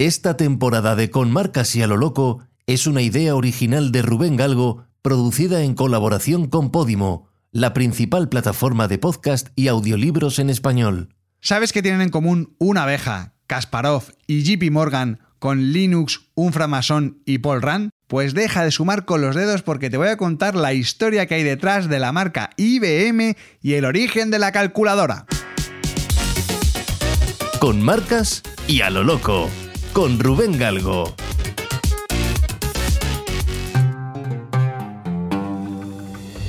Esta temporada de Con Marcas y a lo Loco es una idea original de Rubén Galgo, producida en colaboración con Podimo, la principal plataforma de podcast y audiolibros en español. ¿Sabes que tienen en común una abeja, Kasparov y JP Morgan con Linux, un framasón y Paul Rand? Pues deja de sumar con los dedos porque te voy a contar la historia que hay detrás de la marca IBM y el origen de la calculadora. Con marcas y a lo loco con Rubén Galgo.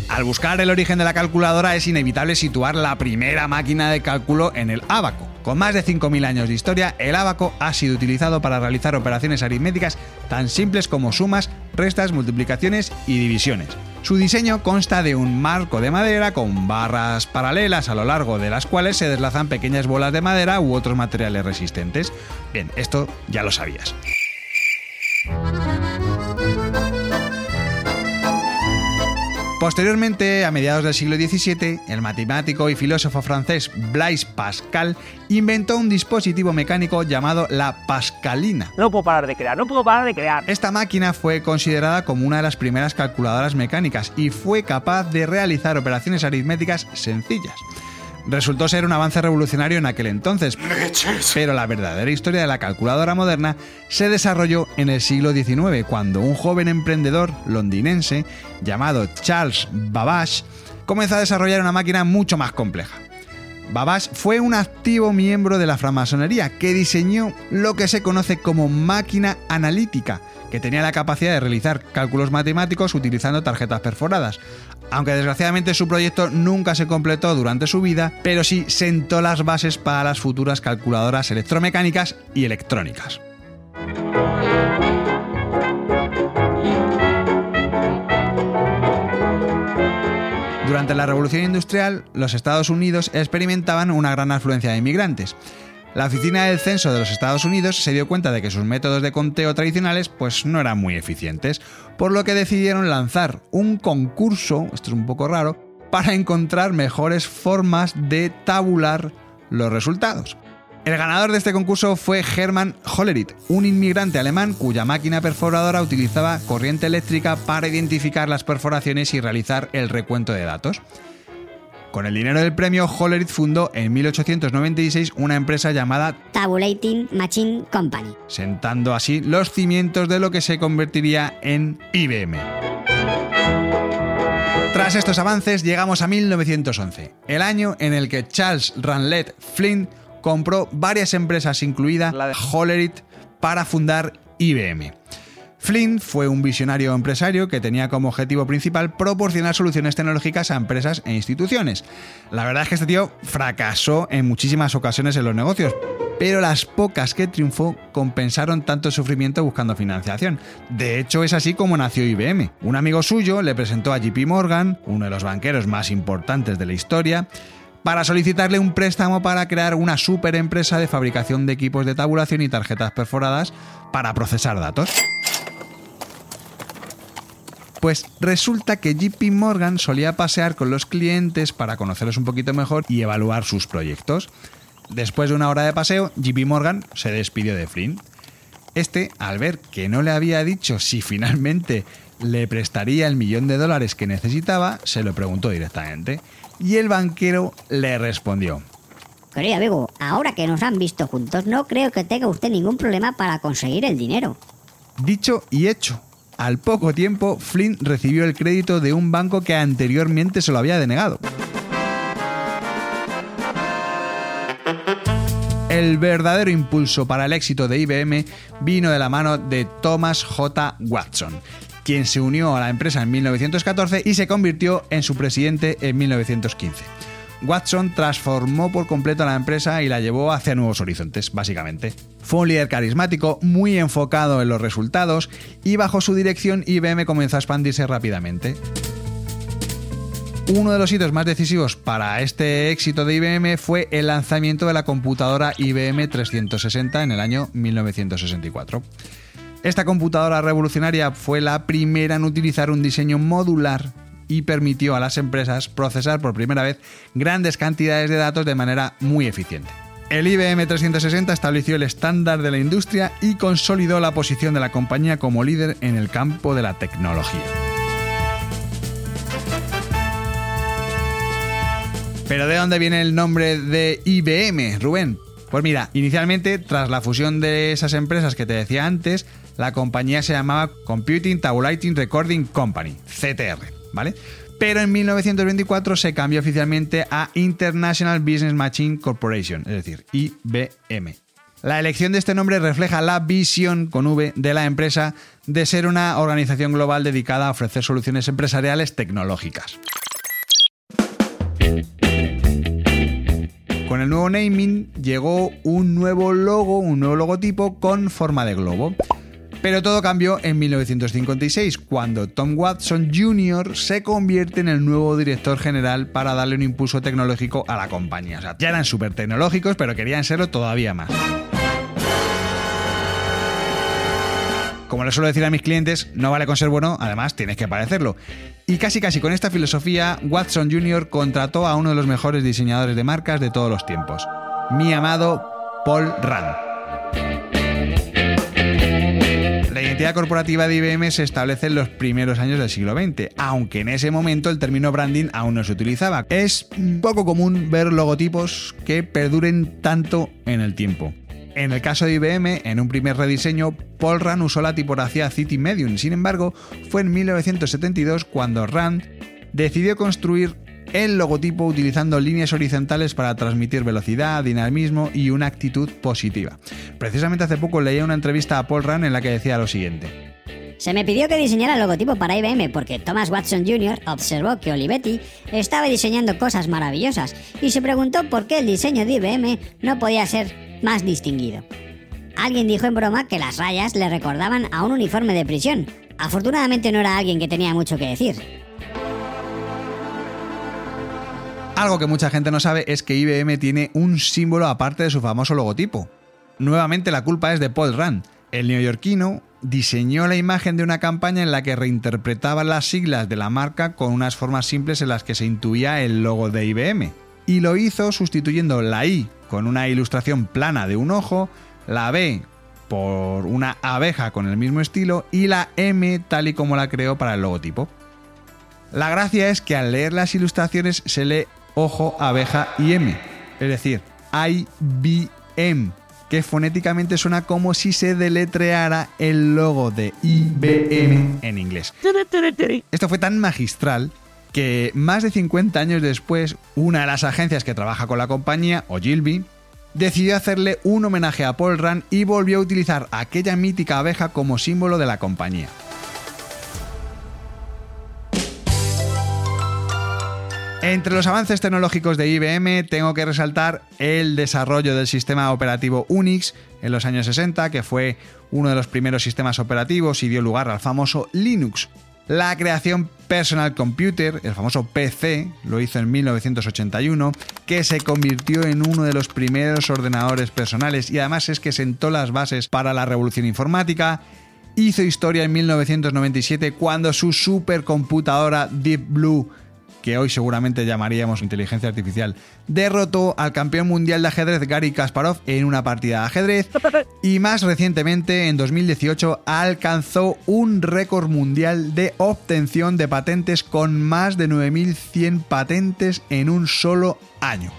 Al buscar el origen de la calculadora es inevitable situar la primera máquina de cálculo en el ábaco. Con más de 5.000 años de historia, el ábaco ha sido utilizado para realizar operaciones aritméticas tan simples como sumas, restas, multiplicaciones y divisiones. Su diseño consta de un marco de madera con barras paralelas a lo largo de las cuales se deslazan pequeñas bolas de madera u otros materiales resistentes. Bien, esto ya lo sabías. Posteriormente, a mediados del siglo XVII, el matemático y filósofo francés Blaise Pascal inventó un dispositivo mecánico llamado la Pascalina. No puedo parar de crear, no puedo parar de crear. Esta máquina fue considerada como una de las primeras calculadoras mecánicas y fue capaz de realizar operaciones aritméticas sencillas resultó ser un avance revolucionario en aquel entonces. Pero la verdadera historia de la calculadora moderna se desarrolló en el siglo XIX, cuando un joven emprendedor londinense llamado Charles Babbage comenzó a desarrollar una máquina mucho más compleja. Babbage fue un activo miembro de la francmasonería que diseñó lo que se conoce como máquina analítica, que tenía la capacidad de realizar cálculos matemáticos utilizando tarjetas perforadas, aunque desgraciadamente su proyecto nunca se completó durante su vida, pero sí sentó las bases para las futuras calculadoras electromecánicas y electrónicas. Durante la Revolución Industrial, los Estados Unidos experimentaban una gran afluencia de inmigrantes. La Oficina del Censo de los Estados Unidos se dio cuenta de que sus métodos de conteo tradicionales pues no eran muy eficientes, por lo que decidieron lanzar un concurso, esto es un poco raro, para encontrar mejores formas de tabular los resultados. El ganador de este concurso fue Hermann Hollerith, un inmigrante alemán cuya máquina perforadora utilizaba corriente eléctrica para identificar las perforaciones y realizar el recuento de datos. Con el dinero del premio, Hollerith fundó en 1896 una empresa llamada Tabulating Machine Company, sentando así los cimientos de lo que se convertiría en IBM. Tras estos avances llegamos a 1911, el año en el que Charles Ranlett Flint compró varias empresas, incluida la de Hollerith, para fundar IBM. Flint fue un visionario empresario que tenía como objetivo principal proporcionar soluciones tecnológicas a empresas e instituciones. La verdad es que este tío fracasó en muchísimas ocasiones en los negocios, pero las pocas que triunfó compensaron tanto sufrimiento buscando financiación. De hecho, es así como nació IBM. Un amigo suyo le presentó a JP Morgan, uno de los banqueros más importantes de la historia, para solicitarle un préstamo para crear una super empresa de fabricación de equipos de tabulación y tarjetas perforadas para procesar datos. Pues resulta que JP Morgan solía pasear con los clientes para conocerlos un poquito mejor y evaluar sus proyectos. Después de una hora de paseo, JP Morgan se despidió de Flynn. Este, al ver que no le había dicho si finalmente le prestaría el millón de dólares que necesitaba, se lo preguntó directamente. Y el banquero le respondió. Querido amigo, ahora que nos han visto juntos, no creo que tenga usted ningún problema para conseguir el dinero. Dicho y hecho. Al poco tiempo, Flynn recibió el crédito de un banco que anteriormente se lo había denegado. El verdadero impulso para el éxito de IBM vino de la mano de Thomas J. Watson, quien se unió a la empresa en 1914 y se convirtió en su presidente en 1915. Watson transformó por completo la empresa y la llevó hacia nuevos horizontes, básicamente. Fue un líder carismático, muy enfocado en los resultados y bajo su dirección IBM comenzó a expandirse rápidamente. Uno de los hitos más decisivos para este éxito de IBM fue el lanzamiento de la computadora IBM 360 en el año 1964. Esta computadora revolucionaria fue la primera en utilizar un diseño modular y permitió a las empresas procesar por primera vez grandes cantidades de datos de manera muy eficiente. El IBM 360 estableció el estándar de la industria y consolidó la posición de la compañía como líder en el campo de la tecnología. ¿Pero de dónde viene el nombre de IBM, Rubén? Pues mira, inicialmente, tras la fusión de esas empresas que te decía antes, la compañía se llamaba Computing Tabulating Recording Company, CTR, ¿vale? Pero en 1924 se cambió oficialmente a International Business Machine Corporation, es decir, IBM. La elección de este nombre refleja la visión con V de la empresa de ser una organización global dedicada a ofrecer soluciones empresariales tecnológicas. Con el nuevo naming llegó un nuevo logo, un nuevo logotipo con forma de globo. Pero todo cambió en 1956, cuando Tom Watson Jr. se convierte en el nuevo director general para darle un impulso tecnológico a la compañía. Ya eran súper tecnológicos, pero querían serlo todavía más. Como le suelo decir a mis clientes, no vale con ser bueno, además tienes que parecerlo. Y casi casi con esta filosofía, Watson Jr. contrató a uno de los mejores diseñadores de marcas de todos los tiempos, mi amado Paul Rand. Identidad corporativa de IBM se establece en los primeros años del siglo XX, aunque en ese momento el término branding aún no se utilizaba. Es poco común ver logotipos que perduren tanto en el tiempo. En el caso de IBM, en un primer rediseño, Paul Rand usó la tipografía City Medium. Sin embargo, fue en 1972 cuando Rand decidió construir el logotipo utilizando líneas horizontales para transmitir velocidad, dinamismo y una actitud positiva. Precisamente hace poco leía una entrevista a Paul Rand en la que decía lo siguiente. Se me pidió que diseñara el logotipo para IBM porque Thomas Watson Jr. observó que Olivetti estaba diseñando cosas maravillosas y se preguntó por qué el diseño de IBM no podía ser más distinguido. Alguien dijo en broma que las rayas le recordaban a un uniforme de prisión. Afortunadamente no era alguien que tenía mucho que decir. Algo que mucha gente no sabe es que IBM tiene un símbolo aparte de su famoso logotipo. Nuevamente la culpa es de Paul Rand. El neoyorquino diseñó la imagen de una campaña en la que reinterpretaba las siglas de la marca con unas formas simples en las que se intuía el logo de IBM. Y lo hizo sustituyendo la I con una ilustración plana de un ojo, la B por una abeja con el mismo estilo y la M tal y como la creó para el logotipo. La gracia es que al leer las ilustraciones se lee ojo, abeja y M, es decir, IBM, que fonéticamente suena como si se deletreara el logo de IBM en inglés. Esto fue tan magistral que más de 50 años después, una de las agencias que trabaja con la compañía, Ogilvy, decidió hacerle un homenaje a Paul Rand y volvió a utilizar aquella mítica abeja como símbolo de la compañía. Entre los avances tecnológicos de IBM tengo que resaltar el desarrollo del sistema operativo Unix en los años 60, que fue uno de los primeros sistemas operativos y dio lugar al famoso Linux, la creación Personal Computer, el famoso PC, lo hizo en 1981, que se convirtió en uno de los primeros ordenadores personales y además es que sentó las bases para la revolución informática. Hizo historia en 1997 cuando su supercomputadora Deep Blue que hoy seguramente llamaríamos inteligencia artificial, derrotó al campeón mundial de ajedrez Gary Kasparov en una partida de ajedrez y más recientemente, en 2018, alcanzó un récord mundial de obtención de patentes con más de 9.100 patentes en un solo año.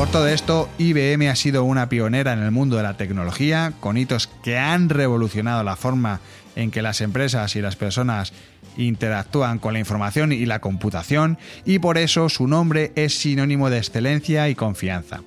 Por todo esto, IBM ha sido una pionera en el mundo de la tecnología, con hitos que han revolucionado la forma en que las empresas y las personas interactúan con la información y la computación, y por eso su nombre es sinónimo de excelencia y confianza.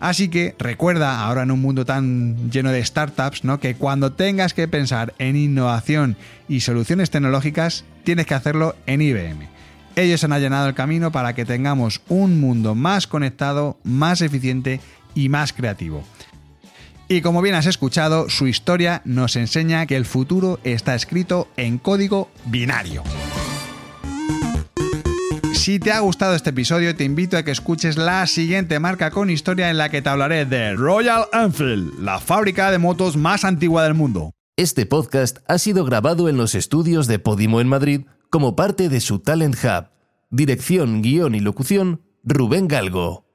Así que recuerda, ahora en un mundo tan lleno de startups, ¿no? que cuando tengas que pensar en innovación y soluciones tecnológicas, tienes que hacerlo en IBM. Ellos han allanado el camino para que tengamos un mundo más conectado, más eficiente y más creativo. Y como bien has escuchado, su historia nos enseña que el futuro está escrito en código binario. Si te ha gustado este episodio, te invito a que escuches la siguiente marca con historia en la que te hablaré de Royal Enfield, la fábrica de motos más antigua del mundo. Este podcast ha sido grabado en los estudios de Podimo en Madrid como parte de su Talent Hub Dirección, guion y locución, Rubén Galgo.